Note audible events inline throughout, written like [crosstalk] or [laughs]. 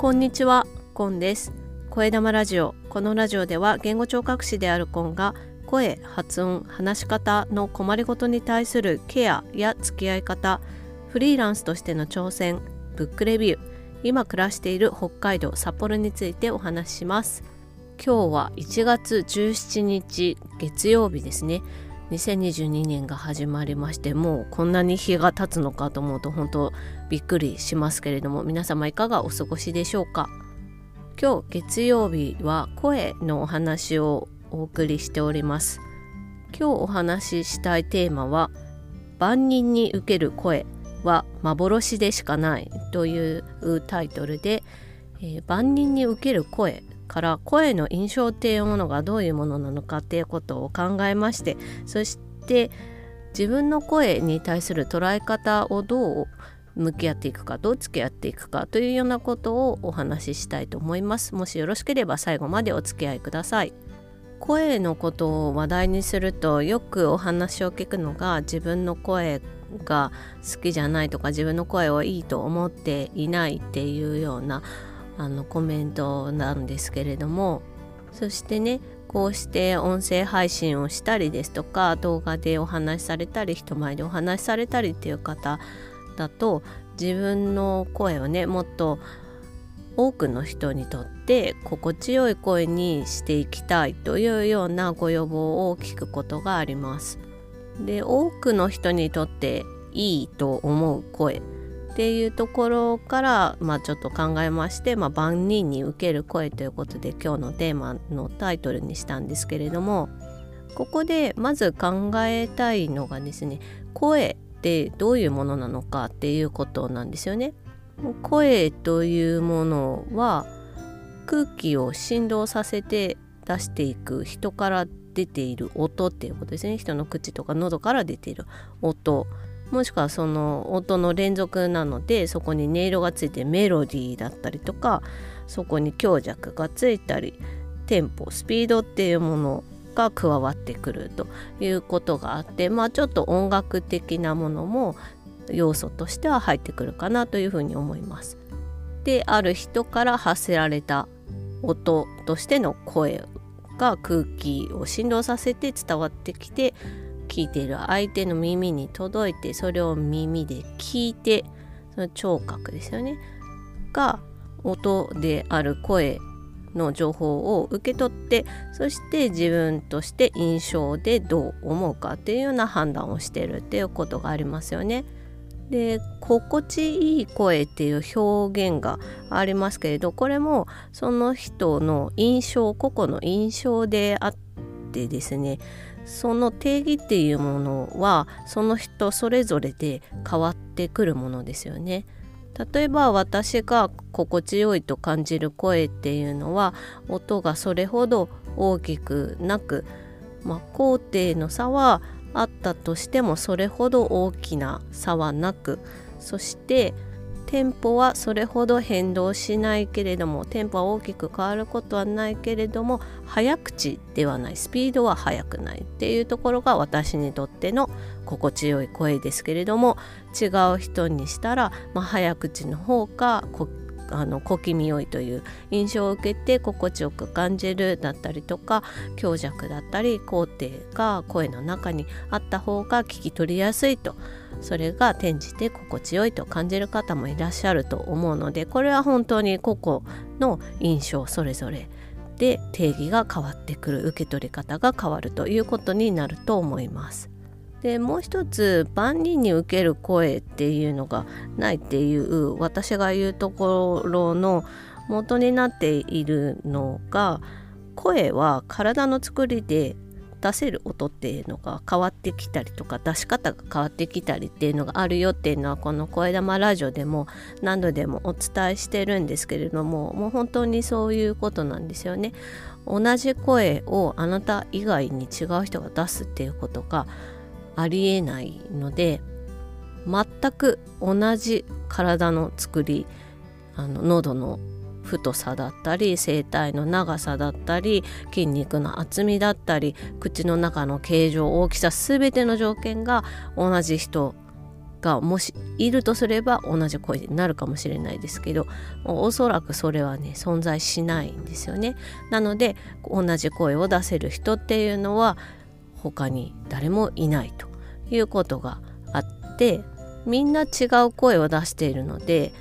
こんにちは、コンです。声玉ラジオ。このラジオでは言語聴覚士であるコンが声、発音、話し方の困りごとに対するケアや付き合い方フリーランスとしての挑戦ブックレビュー今暮らしている北海道札幌についてお話しします。今日は1月17日月曜日ですね。2022年が始まりましてもうこんなに日が経つのかと思うと本当びっくりしますけれども皆様いかがお過ごしでしょうか？今日月曜日は声のお話をお送りしております。今日お話ししたいテーマは万人に受ける声は幻でしかないというタイトルで、えー、万人に受ける声から声の印象っていうものがどういうものなのかっていうことを考えましてそして自分の声に対する捉え方をどう向き合っていくかどう付き合っていくかというようなことをお話ししたいと思います。もしよろしければ最後までお付き合いください。声のことを話題にするとよくお話を聞くのが自分の声が好きじゃないとか自分の声をいいと思っていないっていうようなあのコメントなんですけれどもそしてねこうして音声配信をしたりですとか動画でお話しされたり人前でお話しされたりっていう方だと自分の声をねもっと多くの人にとって心地よい声にしていきたいというようなご要望を聞くことがあります。で多くの人にとっていいと思う声っていうところから、まあ、ちょっと考えまして、まあ、万人に受ける声ということで今日のテーマのタイトルにしたんですけれどもここでまず考えたいのがですね声ってどういうものなのかっていうことなんですよね。声というものは空気を振動させて出していく人から出ている音っていうことですね人の口とか喉から出ている音もしくはその音の連続なのでそこに音色がついてメロディーだったりとかそこに強弱がついたりテンポスピードっていうものが加わってくるということがあってまあちょっと音楽的なものも要素としては入ってくるかなというふうに思います。である人から発せられた音としての声が空気を振動させて伝わってきて聞いている相手の耳に届いてそれを耳で聞いてその聴覚ですよねが音である声の情報を受け取ってそして自分として印象でどう思うかっていうような判断をしてるっていうことがありますよね。で心地いい声っていう表現がありますけれどこれもその人の印象個々の印象であってですねその定義っていうものはその人それぞれで変わってくるものですよね。例えば私が心地よいと感じる声っていうのは音がそれほど大きくなく、まあ、高低の差はあったとしてもそれほど大きな差はなくそしてテンポはそれほど変動しないけれどもテンポは大きく変わることはないけれども早口ではない。スピードは速くないっていうところが私にとっての心地よい声ですけれども違う人にしたら、まあ、早口の方があの小気味良いという印象を受けて心地よく感じるだったりとか強弱だったり高低が声の中にあった方が聞き取りやすいと。それが転じて心地よいと感じる方もいらっしゃると思うのでこれは本当に個々の印象それぞれで定義が変わってくる受け取り方が変わるということになると思います。でもう一つ万人に受ける声っていうのがないっていう私が言うところの元になっているのが声は体の作りで出せる音っていうのが変わってきたりとか出し方が変わってきたりっていうのがあるよっていうのはこの「声玉ラジオ」でも何度でもお伝えしてるんですけれどももう本当にそういうことなんですよね。同じ声をあなた以外に違う人が出すっていうことがありえないので全く同じ体の作りあの喉の太さだったり声帯の長さだったり筋肉の厚みだったり口の中の形状大きさ全ての条件が同じ人がもしいるとすれば同じ声になるかもしれないですけどおそらくそれはね存在しないんですよね。なので同じ声を出せる人っていうのは他に誰もいないということがあってみんな違う声を出しているので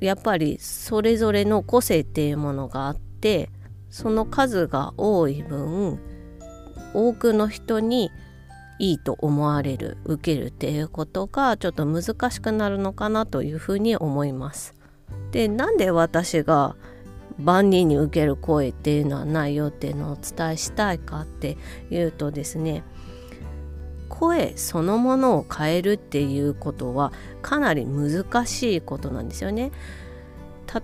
やっぱりそれぞれの個性っていうものがあってその数が多い分多くの人にいいと思われる受けるっていうことがちょっと難しくなるのかなというふうに思います。でなんで私が万人に受ける声っていうのはないよっていうのをお伝えしたいかっていうとですね声そのものを変えるっていうことはかなり難しいことなんですよね。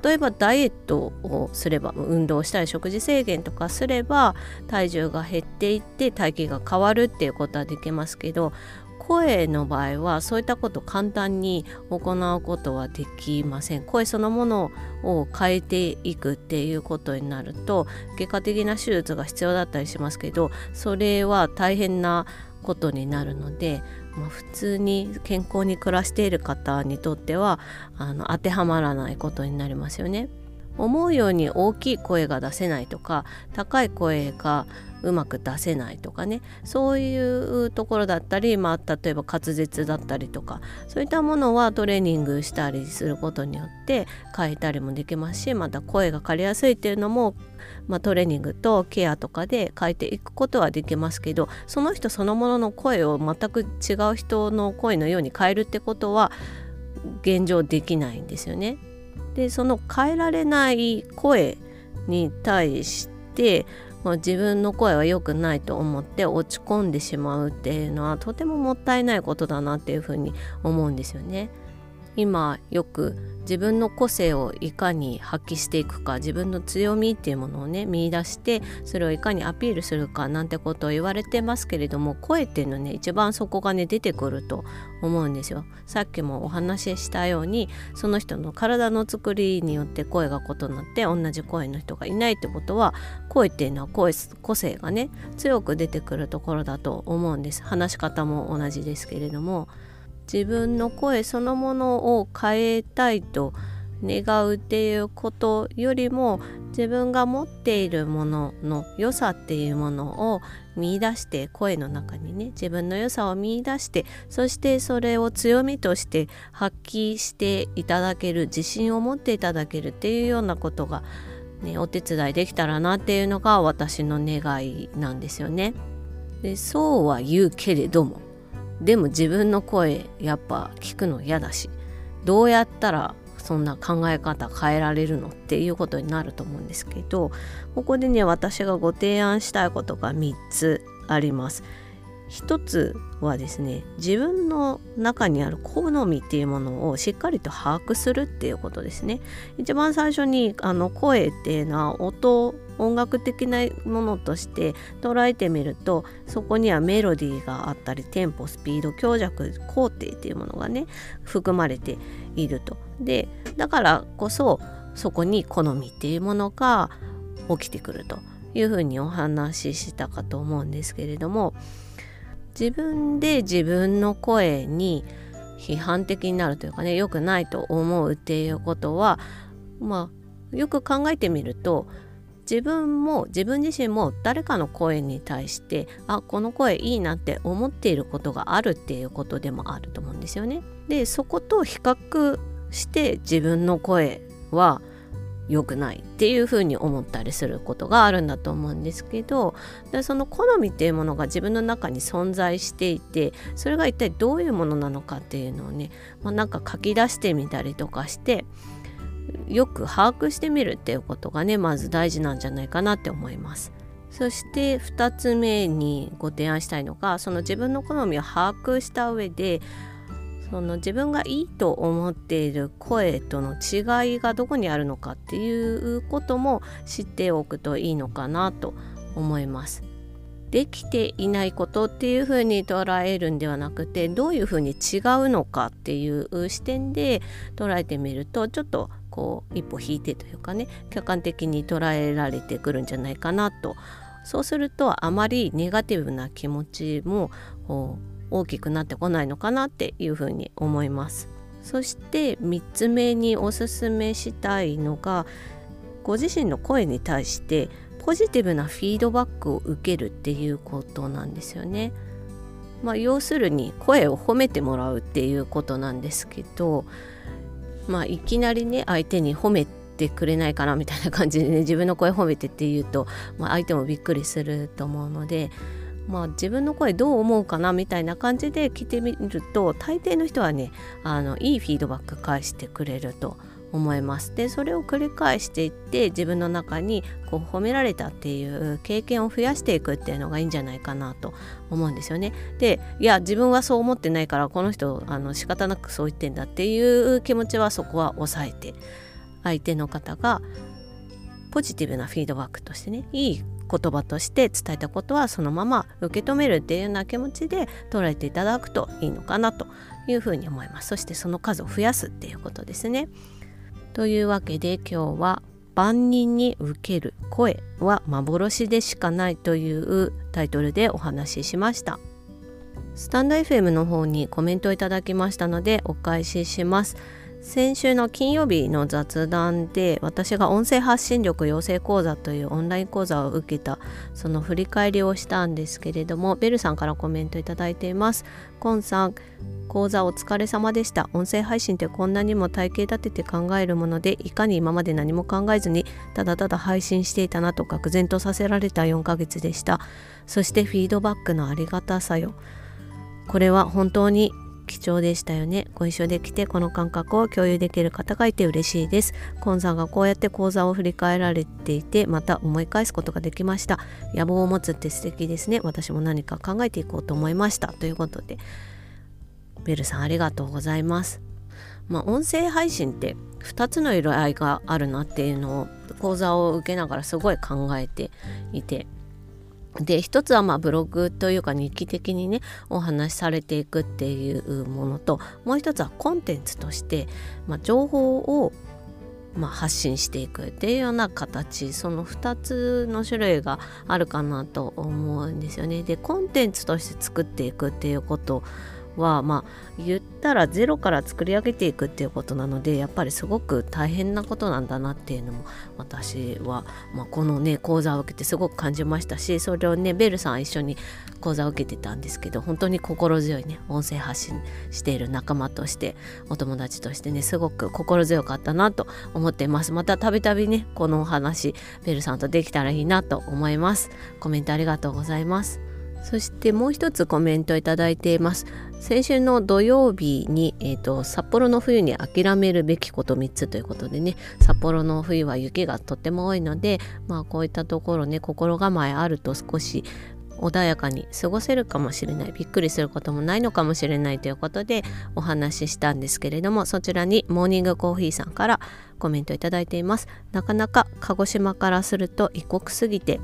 例えばダイエットをすれば運動したり食事制限とかすれば体重が減っていって体型が変わるっていうことはできますけど声の場合はそういったこと簡単に行うことはできません声そのものを変えていくっていうことになると外科的な手術が必要だったりしますけどそれは大変なことになるので、まあ、普通に健康に暮らしている方にとってはあの当てはまらないことになりますよね。思うように大きい声が出せないとか高い声がうまく出せないとかねそういうところだったり、まあ、例えば滑舌だったりとかそういったものはトレーニングしたりすることによって変えたりもできますしまた声が枯れやすいっていうのも、まあ、トレーニングとケアとかで変えていくことはできますけどその人そのものの声を全く違う人の声のように変えるってことは現状できないんですよね。でその変えられない声に対してもう、自分の声は良くないと思って落ち込んでしまうっていうのはとてももったいないことだなっていうふうに思うんですよね。今よく自分の個性をいかに発揮していくか自分の強みっていうものをね見出してそれをいかにアピールするかなんてことを言われてますけれども声っていうのね一番そこがね出てくると思うんですよ。さっきもお話ししたようにその人の体の作りによって声が異なって同じ声の人がいないってことは声っていうのは声個性がね強く出てくるところだと思うんです。話し方も同じですけれども。自分の声そのものを変えたいと願うっていうことよりも自分が持っているものの良さっていうものを見出して声の中にね自分の良さを見出してそしてそれを強みとして発揮していただける自信を持っていただけるっていうようなことが、ね、お手伝いできたらなっていうのが私の願いなんですよね。でそうは言うけれどもでも自分の声やっぱ聞くの嫌だしどうやったらそんな考え方変えられるのっていうことになると思うんですけどここでね私がご提案したいことが3つあります。一つはですね自分の中にある好みっていうものをしっかりと把握するっていうことですね一番最初にあの声っていうのは音音楽的なものとして捉えてみるとそこにはメロディーがあったりテンポスピード強弱工程っていうものがね含まれていると。でだからこそそこに好みっていうものが起きてくるというふうにお話ししたかと思うんですけれども自分で自分の声に批判的になるというかね良くないと思うっていうことはまあよく考えてみると自分も自分自身も誰かの声に対してあこの声いいなって思っていることがあるっていうことでもあると思うんですよね。でそこと比較して自分の声は良くないっていうふうに思ったりすることがあるんだと思うんですけどでその好みっていうものが自分の中に存在していてそれが一体どういうものなのかっていうのをね、まあ、なんか書き出してみたりとかしてよく把握してみるっていうことがねまず大事なんじゃないかなって思います。そして2つ目にご提案したいのがその自分の好みを把握した上でその自分がいいと思っている声との違いがどこにあるのかっていうことも知っておくといいのかなと思います。できていないことっていうふうに捉えるんではなくてどういうふうに違うのかっていう視点で捉えてみるとちょっとこう一歩引いてというかね客観的に捉えられてくるんじゃないかなとそうするとあまりネガティブな気持ちも大きくなってこないのかなっていうふうに思いますそして3つ目におすすめしたいのがご自身の声に対してポジティブなフィードバックを受けるっていうことなんですよね。まあ、要するに声を褒めてもらうっていうことなんですけど、まあ、いきなりね相手に褒めてくれないかなみたいな感じでね [laughs] 自分の声褒めてって言うと、まあ、相手もびっくりすると思うので、まあ、自分の声どう思うかなみたいな感じで聞いてみると大抵の人はねあのいいフィードバック返してくれると思います。でそれを繰り返していって自分の中にこう褒められたっていう経験を増やしていくっていうのがいいんじゃないかなと思うんですよね。でいや自分はそう思ってないからこの人あの仕方なくそう言ってんだっていう気持ちはそこは抑えて相手の方がポジティブなフィードバックとしてねいい言葉として伝えたことはそのまま受け止めるっていうような気持ちで捉えていただくといいのかなというふうに思います。そしてその数を増やすっていうことですね。というわけで今日は万人に受ける声は幻でしかないというタイトルでお話ししました。スタンド FM の方にコメントいただきましたのでお返しします。先週の金曜日の雑談で私が音声発信力養成講座というオンライン講座を受けたその振り返りをしたんですけれどもベルさんからコメントいただいています。コンさん講座お疲れ様でした。音声配信ってこんなにも体系立てて考えるものでいかに今まで何も考えずにただただ配信していたなと愕然とさせられた4ヶ月でした。そしてフィードバックのありがたさよ。これは本当に貴重でしたよね。ご一緒できてこの感覚を共有できる方がいて嬉しいです。コンさんがこうやって講座を振り返られていてまた思い返すことができました。野望を持つって素敵ですね。私も何か考えていこうと思いました。ということでベルさんありがとうございます。まあ、音声配信って2つの色合いがあるなっていうのを講座を受けながらすごい考えていてで一つはまあブログというか日記的にねお話しされていくっていうものともう一つはコンテンツとして、まあ、情報をまあ、発信していくっていうような形その2つの種類があるかなと思うんですよね。でコンテンツとして作っていくっていうことはまあ言ったらゼロから作り上げていくっていうことなのでやっぱりすごく大変なことなんだなっていうのも私は、まあ、このね講座を受けてすごく感じましたしそれをねベルさん一緒に講座を受けてたんですけど本当に心強いね音声発信している仲間としてお友達としてねすごく心強かったなと思っています。またたびたびねこのお話ベルさんとできたらいいなと思います。コメントありがとうございます。そしてもう一つコメントいただいています。先週の土曜日に、えーと、札幌の冬に諦めるべきこと3つということでね札幌の冬は雪がとっても多いので、まあ、こういったところね心構えあると少し穏やかに過ごせるかもしれない。びっくりすることもないのかもしれないということでお話ししたんですけれどもそちらにモーニングコーヒーさんからコメントいただいています。なかなか鹿児島からすると異国すぎて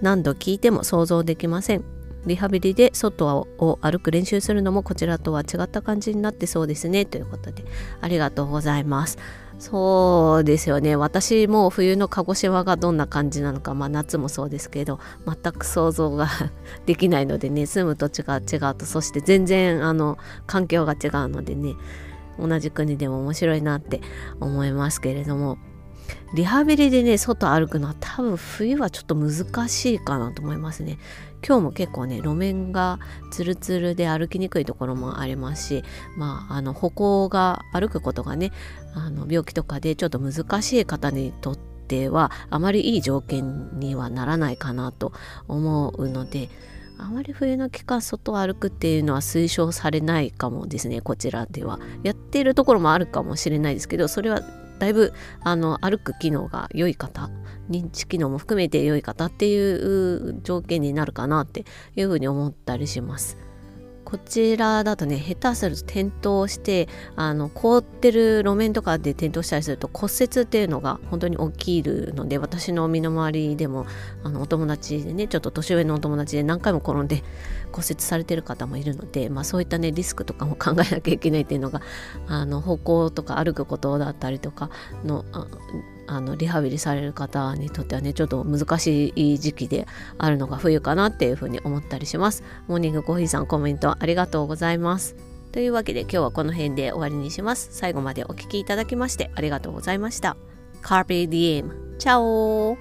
何度聞いても想像できません。リハビリで外を歩く練習するのもこちらとは違った感じになってそうですね。ということでありがとうございます。そうですよね。私も冬の鹿児島がどんな感じなのか、まあ、夏もそうですけど全く想像が [laughs] できないのでね住む土地が違うとそして全然あの環境が違うのでね同じ国でも面白いなって思いますけれども。リハビリでね外歩くのは多分冬はちょっと難しいかなと思いますね。今日も結構ね路面がツルツルで歩きにくいところもありますしまああの歩行が歩くことがねあの病気とかでちょっと難しい方にとってはあまりいい条件にはならないかなと思うのであまり冬の期間外を歩くっていうのは推奨されないかもですねこちらでは。やっているところもあるかもしれないですけどそれはだいぶあの歩く機能が良い方認知機能も含めて良い方っていう条件になるかなっていうふうに思ったりします。こちらだとね下手すると転倒してあの凍ってる路面とかで転倒したりすると骨折っていうのが本当に起きるので私の身の回りでもあのお友達でねちょっと年上のお友達で何回も転んで骨折されてる方もいるので、まあ、そういったねリスクとかも考えなきゃいけないっていうのがあの歩行とか歩くことだったりとかのあのリハビリされる方にとってはねちょっと難しい時期であるのが冬かなっていうふうに思ったりします。モーニングコーヒーさんコメントありがとうございます。というわけで今日はこの辺で終わりにします。最後までお聴きいただきましてありがとうございました。Carpe Diem チャオ